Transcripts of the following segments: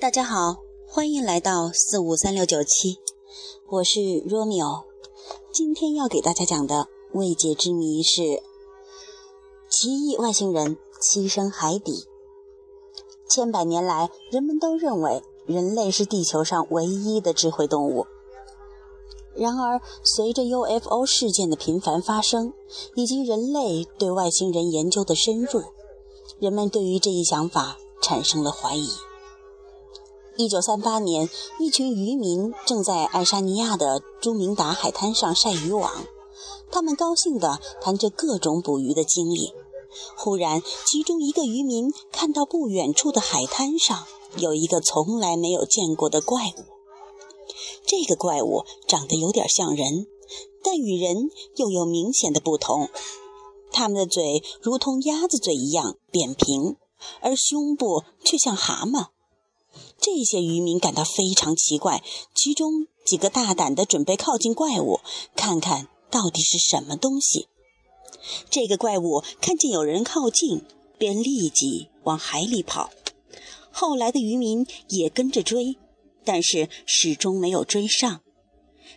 大家好，欢迎来到四五三六九七，我是 Romeo。今天要给大家讲的未解之谜是奇异外星人栖身海底。千百年来，人们都认为人类是地球上唯一的智慧动物。然而，随着 UFO 事件的频繁发生，以及人类对外星人研究的深入，人们对于这一想法产生了怀疑。一九三八年，一群渔民正在爱沙尼亚的朱明达海滩上晒渔网，他们高兴地谈着各种捕鱼的经历。忽然，其中一个渔民看到不远处的海滩上有一个从来没有见过的怪物。这个怪物长得有点像人，但与人又有明显的不同。它们的嘴如同鸭子嘴一样扁平，而胸部却像蛤蟆。这些渔民感到非常奇怪，其中几个大胆的准备靠近怪物，看看到底是什么东西。这个怪物看见有人靠近，便立即往海里跑。后来的渔民也跟着追，但是始终没有追上。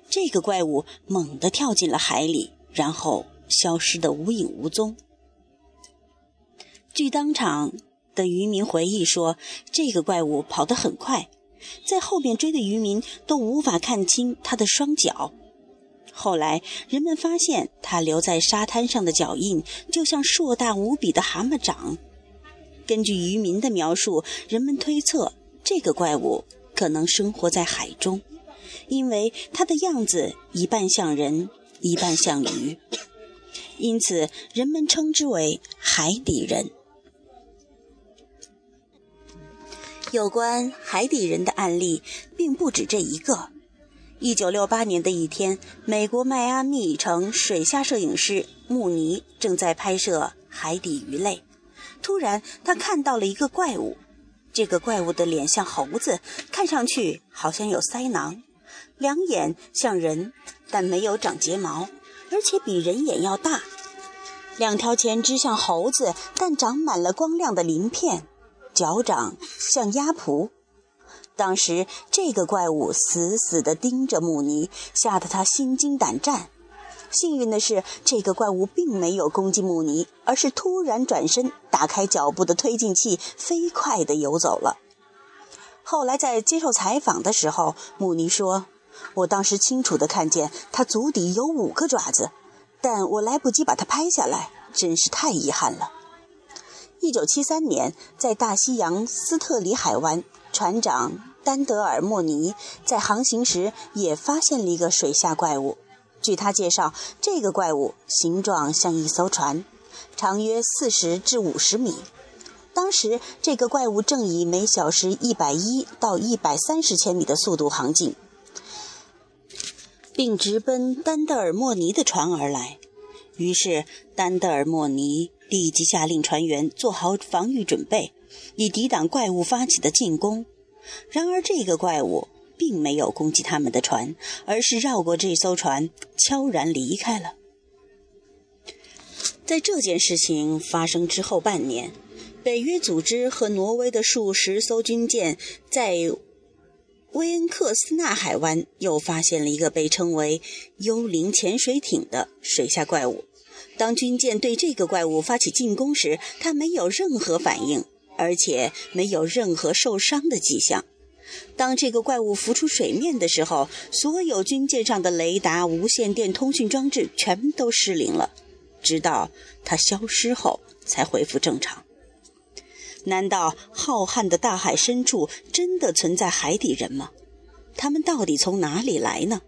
这个怪物猛地跳进了海里，然后消失得无影无踪。据当场。的渔民回忆说：“这个怪物跑得很快，在后面追的渔民都无法看清它的双脚。后来人们发现它留在沙滩上的脚印，就像硕大无比的蛤蟆掌。根据渔民的描述，人们推测这个怪物可能生活在海中，因为它的样子一半像人，一半像鱼，因此人们称之为海底人。”有关海底人的案例并不止这一个。一九六八年的一天，美国迈阿密城水下摄影师穆尼正在拍摄海底鱼类，突然他看到了一个怪物。这个怪物的脸像猴子，看上去好像有腮囊，两眼像人，但没有长睫毛，而且比人眼要大。两条前肢像猴子，但长满了光亮的鳞片。脚掌像鸭蹼，当时这个怪物死死地盯着穆尼，吓得他心惊胆战。幸运的是，这个怪物并没有攻击穆尼，而是突然转身，打开脚部的推进器，飞快地游走了。后来在接受采访的时候，穆尼说：“我当时清楚地看见它足底有五个爪子，但我来不及把它拍下来，真是太遗憾了。”一九七三年，在大西洋斯特里海湾，船长丹德尔·莫尼在航行时也发现了一个水下怪物。据他介绍，这个怪物形状像一艘船，长约四十至五十米。当时，这个怪物正以每小时一百一到一百三十千米的速度航进，并直奔丹德尔·莫尼的船而来。于是，丹德尔·莫尼。立即下令船员做好防御准备，以抵挡怪物发起的进攻。然而，这个怪物并没有攻击他们的船，而是绕过这艘船，悄然离开了。在这件事情发生之后半年，北约组织和挪威的数十艘军舰在威恩克斯纳海湾又发现了一个被称为“幽灵潜水艇”的水下怪物。当军舰对这个怪物发起进攻时，它没有任何反应，而且没有任何受伤的迹象。当这个怪物浮出水面的时候，所有军舰上的雷达、无线电通讯装置全都失灵了，直到它消失后才恢复正常。难道浩瀚的大海深处真的存在海底人吗？他们到底从哪里来呢？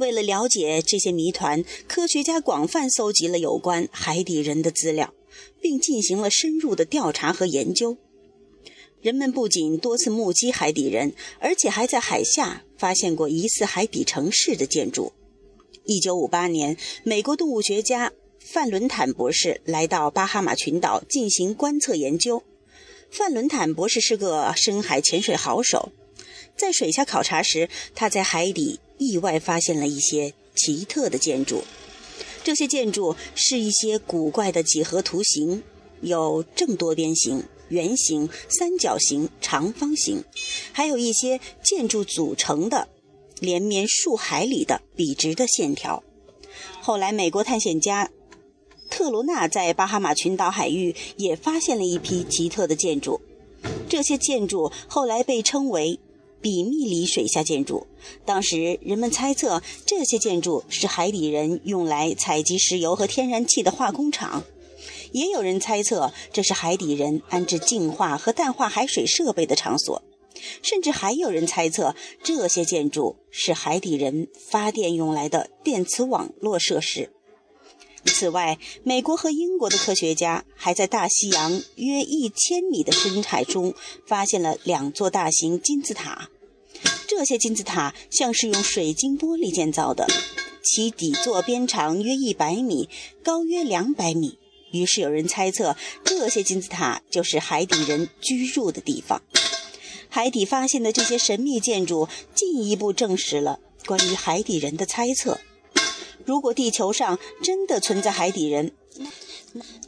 为了了解这些谜团，科学家广泛搜集了有关海底人的资料，并进行了深入的调查和研究。人们不仅多次目击海底人，而且还在海下发现过疑似海底城市的建筑。1958年，美国动物学家范伦坦博士来到巴哈马群岛进行观测研究。范伦坦博士是个深海潜水好手，在水下考察时，他在海底。意外发现了一些奇特的建筑，这些建筑是一些古怪的几何图形，有正多边形、圆形、三角形、长方形，还有一些建筑组成的连绵数海里的笔直的线条。后来，美国探险家特罗纳在巴哈马群岛海域也发现了一批奇特的建筑，这些建筑后来被称为比密里水下建筑。当时人们猜测，这些建筑是海底人用来采集石油和天然气的化工厂。也有人猜测，这是海底人安置净化和淡化海水设备的场所，甚至还有人猜测，这些建筑是海底人发电用来的电磁网络设施。此外，美国和英国的科学家还在大西洋约一千米的深海中发现了两座大型金字塔，这些金字塔像是用水晶玻璃建造的，其底座边长约一百米，高约两百米。于是有人猜测，这些金字塔就是海底人居住的地方。海底发现的这些神秘建筑，进一步证实了关于海底人的猜测。如果地球上真的存在海底人，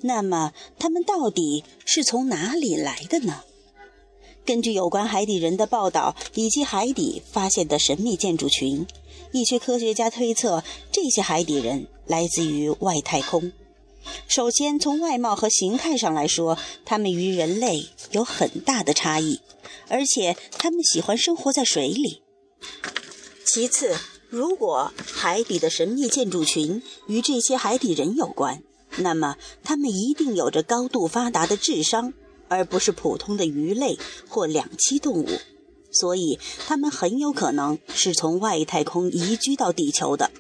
那么他们到底是从哪里来的呢？根据有关海底人的报道以及海底发现的神秘建筑群，一些科学家推测，这些海底人来自于外太空。首先，从外貌和形态上来说，他们与人类有很大的差异，而且他们喜欢生活在水里。其次，如果海底的神秘建筑群与这些海底人有关，那么他们一定有着高度发达的智商，而不是普通的鱼类或两栖动物。所以，他们很有可能是从外太空移居到地球的。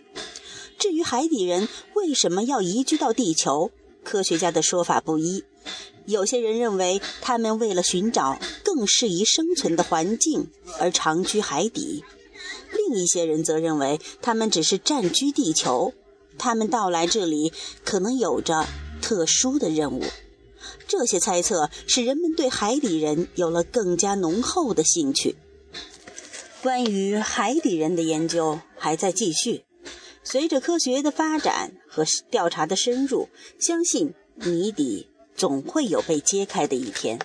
至于海底人为什么要移居到地球，科学家的说法不一。有些人认为他们为了寻找更适宜生存的环境而长居海底，一些人则认为他们只是占据地球，他们到来这里可能有着特殊的任务。这些猜测使人们对海底人有了更加浓厚的兴趣。关于海底人的研究还在继续。随着科学的发展和调查的深入，相信谜底总会有被揭开的一天。